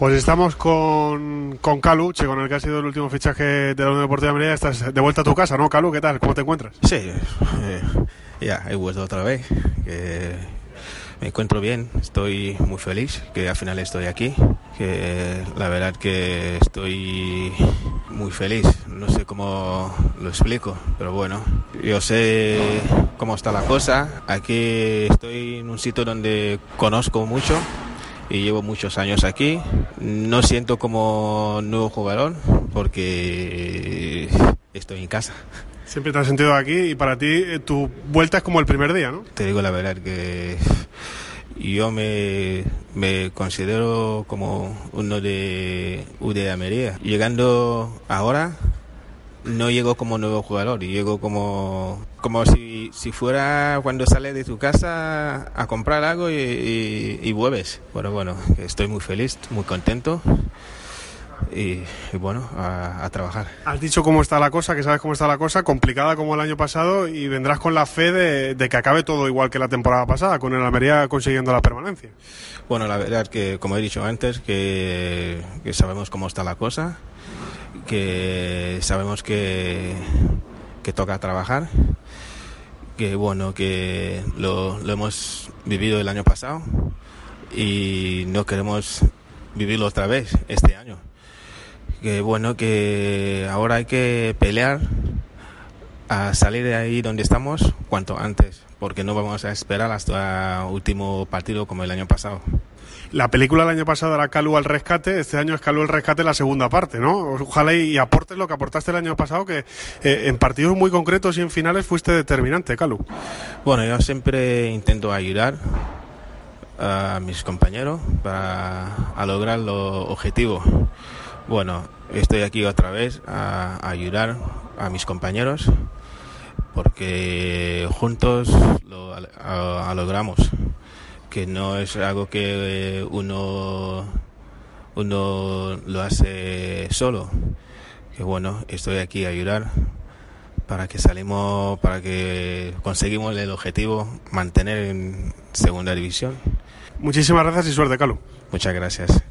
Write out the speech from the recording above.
Pues estamos con, con Calu, che, con el que ha sido el último fichaje de la Unión Deportiva de Merida. Estás de vuelta a tu casa, ¿no, Calu? ¿Qué tal? ¿Cómo te encuentras? Sí, eh, ya he vuelto otra vez. me encuentro bien, estoy muy feliz que al final estoy aquí. Que la verdad que estoy muy feliz. No sé cómo lo explico, pero bueno, yo sé cómo está la cosa. Aquí estoy en un sitio donde conozco mucho y llevo muchos años aquí. No siento como nuevo jugador porque estoy en casa. Siempre te has sentido aquí y para ti eh, tu vuelta es como el primer día, ¿no? Te digo la verdad que yo me, me considero como uno de UD Ameria. Llegando ahora, no llego como nuevo jugador, llego como, como si, si fuera cuando sales de tu casa a comprar algo y, y, y vuelves. Pero bueno, estoy muy feliz, muy contento y, y bueno, a, a, trabajar. Has dicho cómo está la cosa, que sabes cómo está la cosa, complicada como el año pasado y vendrás con la fe de, de que acabe todo igual que la temporada pasada, con el Almería consiguiendo la permanencia. Bueno, la verdad que, como he dicho antes, que, que sabemos cómo está la cosa, que sabemos que, que toca trabajar, que bueno, que lo, hemos vivido el año pasado y no queremos vivirlo otra vez este año que bueno, que ahora hay que pelear a salir de ahí donde estamos cuanto antes, porque no vamos a esperar hasta el último partido como el año pasado. La película del año pasado era Calú al rescate, este año es Calú al rescate la segunda parte, ¿no? Ojalá y, aportes lo que aportaste el año pasado, que eh, en partidos muy concretos y en finales fuiste determinante, Calú. Bueno, yo siempre intento ayudar a mis compañeros para lograr los objetivos. Bueno, estoy aquí otra vez a, ayudar a mis compañeros porque juntos lo a logramos que no es algo que uno uno lo hace solo. Que bueno estoy aquí a ayudar para que salimos para que conseguimos el objetivo mantener en segunda división. Muchísimas gracias y suerte Carlos. Muchas gracias